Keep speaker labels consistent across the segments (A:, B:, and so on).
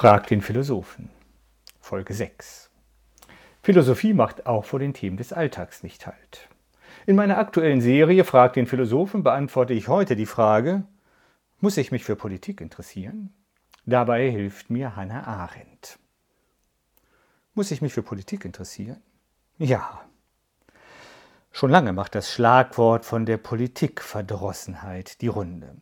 A: Frag den Philosophen. Folge 6. Philosophie macht auch vor den Themen des Alltags nicht halt. In meiner aktuellen Serie Frag den Philosophen beantworte ich heute die Frage, muss ich mich für Politik interessieren? Dabei hilft mir Hannah Arendt. Muss ich mich für Politik interessieren? Ja. Schon lange macht das Schlagwort von der Politikverdrossenheit die Runde.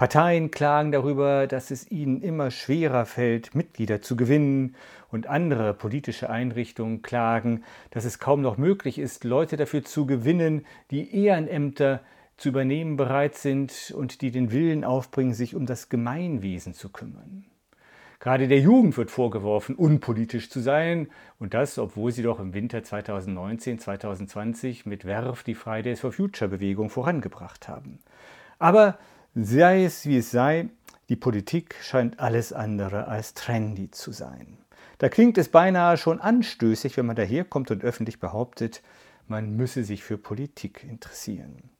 A: Parteien klagen darüber, dass es ihnen immer schwerer fällt, Mitglieder zu gewinnen, und andere politische Einrichtungen klagen, dass es kaum noch möglich ist, Leute dafür zu gewinnen, die Ehrenämter zu übernehmen bereit sind und die den Willen aufbringen, sich um das Gemeinwesen zu kümmern. Gerade der Jugend wird vorgeworfen, unpolitisch zu sein, und das, obwohl sie doch im Winter 2019-2020 mit Werf die Fridays for Future Bewegung vorangebracht haben. Aber Sei es wie es sei, die Politik scheint alles andere als trendy zu sein. Da klingt es beinahe schon anstößig, wenn man daherkommt und öffentlich behauptet, man müsse sich für Politik interessieren.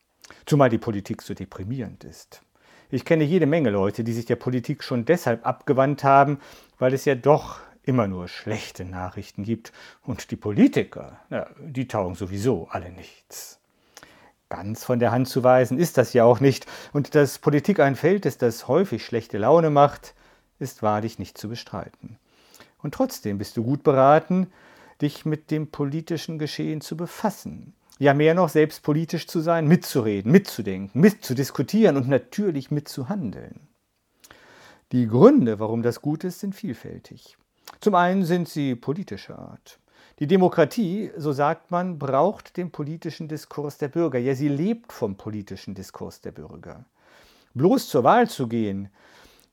A: Zumal die Politik so deprimierend ist. Ich kenne jede Menge Leute, die sich der Politik schon deshalb abgewandt haben, weil es ja doch immer nur schlechte Nachrichten gibt und die Politiker, na, die taugen sowieso alle nichts. Ganz von der Hand zu weisen ist das ja auch nicht, und dass Politik ein Feld ist, das häufig schlechte Laune macht, ist wahrlich nicht zu bestreiten. Und trotzdem bist du gut beraten, dich mit dem politischen Geschehen zu befassen. Ja, mehr noch, selbst politisch zu sein, mitzureden, mitzudenken, mitzudiskutieren und natürlich mitzuhandeln. Die Gründe, warum das gut ist, sind vielfältig. Zum einen sind sie politischer Art. Die Demokratie, so sagt man, braucht den politischen Diskurs der Bürger. Ja, sie lebt vom politischen Diskurs der Bürger. Bloß zur Wahl zu gehen,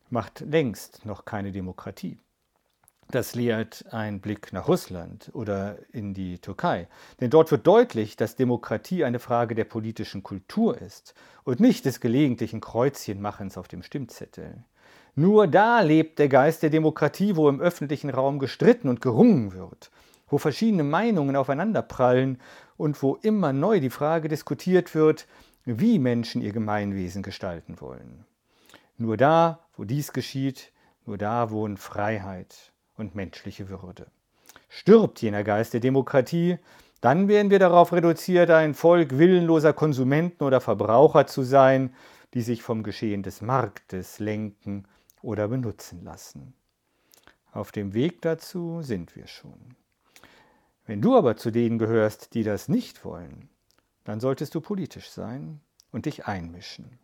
A: macht längst noch keine Demokratie. Das lehrt ein Blick nach Russland oder in die Türkei. Denn dort wird deutlich, dass Demokratie eine Frage der politischen Kultur ist und nicht des gelegentlichen Kreuzchenmachens auf dem Stimmzettel. Nur da lebt der Geist der Demokratie, wo im öffentlichen Raum gestritten und gerungen wird wo verschiedene Meinungen aufeinanderprallen und wo immer neu die Frage diskutiert wird, wie Menschen ihr Gemeinwesen gestalten wollen. Nur da, wo dies geschieht, nur da wohnen Freiheit und menschliche Würde. Stirbt jener Geist der Demokratie, dann werden wir darauf reduziert, ein Volk willenloser Konsumenten oder Verbraucher zu sein, die sich vom Geschehen des Marktes lenken oder benutzen lassen. Auf dem Weg dazu sind wir schon. Wenn du aber zu denen gehörst, die das nicht wollen, dann solltest du politisch sein und dich einmischen.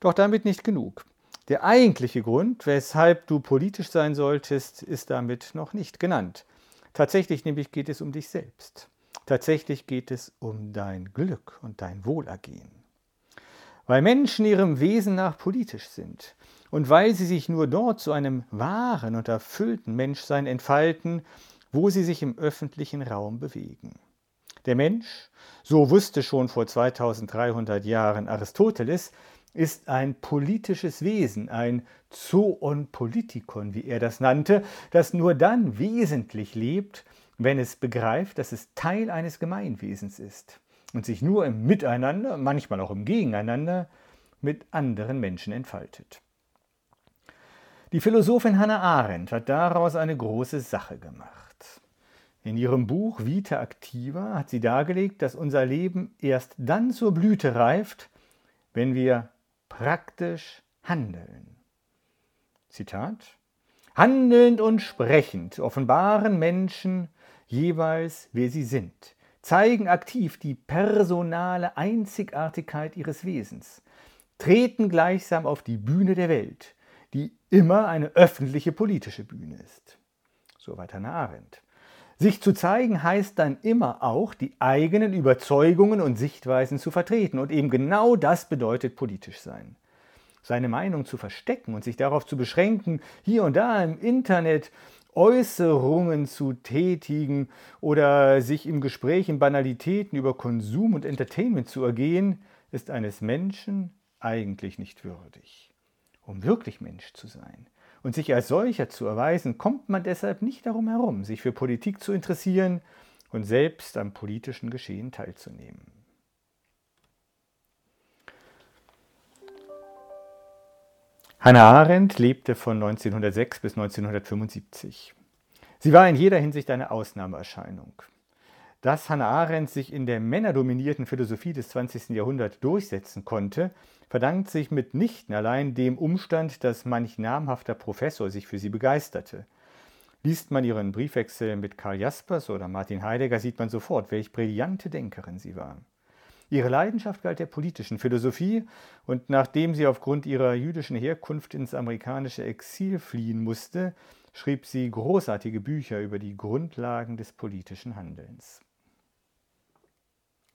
A: Doch damit nicht genug. Der eigentliche Grund, weshalb du politisch sein solltest, ist damit noch nicht genannt. Tatsächlich nämlich geht es um dich selbst. Tatsächlich geht es um dein Glück und dein Wohlergehen. Weil Menschen ihrem Wesen nach politisch sind und weil sie sich nur dort zu einem wahren und erfüllten Menschsein entfalten, wo sie sich im öffentlichen Raum bewegen. Der Mensch, so wusste schon vor 2300 Jahren Aristoteles, ist ein politisches Wesen, ein Zoon Politikon, wie er das nannte, das nur dann wesentlich lebt, wenn es begreift, dass es Teil eines Gemeinwesens ist und sich nur im Miteinander, manchmal auch im Gegeneinander, mit anderen Menschen entfaltet. Die Philosophin Hannah Arendt hat daraus eine große Sache gemacht. In ihrem Buch Vita Activa hat sie dargelegt, dass unser Leben erst dann zur Blüte reift, wenn wir praktisch handeln. Zitat Handelnd und sprechend offenbaren Menschen jeweils, wer sie sind, zeigen aktiv die personale Einzigartigkeit ihres Wesens, treten gleichsam auf die Bühne der Welt, die immer eine öffentliche politische Bühne ist. Soweit Hannah Arendt. Sich zu zeigen heißt dann immer auch, die eigenen Überzeugungen und Sichtweisen zu vertreten. Und eben genau das bedeutet politisch sein. Seine Meinung zu verstecken und sich darauf zu beschränken, hier und da im Internet Äußerungen zu tätigen oder sich im Gespräch in Banalitäten über Konsum und Entertainment zu ergehen, ist eines Menschen eigentlich nicht würdig. Um wirklich Mensch zu sein, und sich als solcher zu erweisen, kommt man deshalb nicht darum herum, sich für Politik zu interessieren und selbst am politischen Geschehen teilzunehmen. Hannah Arendt lebte von 1906 bis 1975. Sie war in jeder Hinsicht eine Ausnahmeerscheinung. Dass Hannah Arendt sich in der männerdominierten Philosophie des 20. Jahrhunderts durchsetzen konnte, verdankt sich mitnichten allein dem Umstand, dass manch namhafter Professor sich für sie begeisterte. Liest man ihren Briefwechsel mit Karl Jaspers oder Martin Heidegger, sieht man sofort, welch brillante Denkerin sie war. Ihre Leidenschaft galt der politischen Philosophie und nachdem sie aufgrund ihrer jüdischen Herkunft ins amerikanische Exil fliehen musste, schrieb sie großartige Bücher über die Grundlagen des politischen Handelns.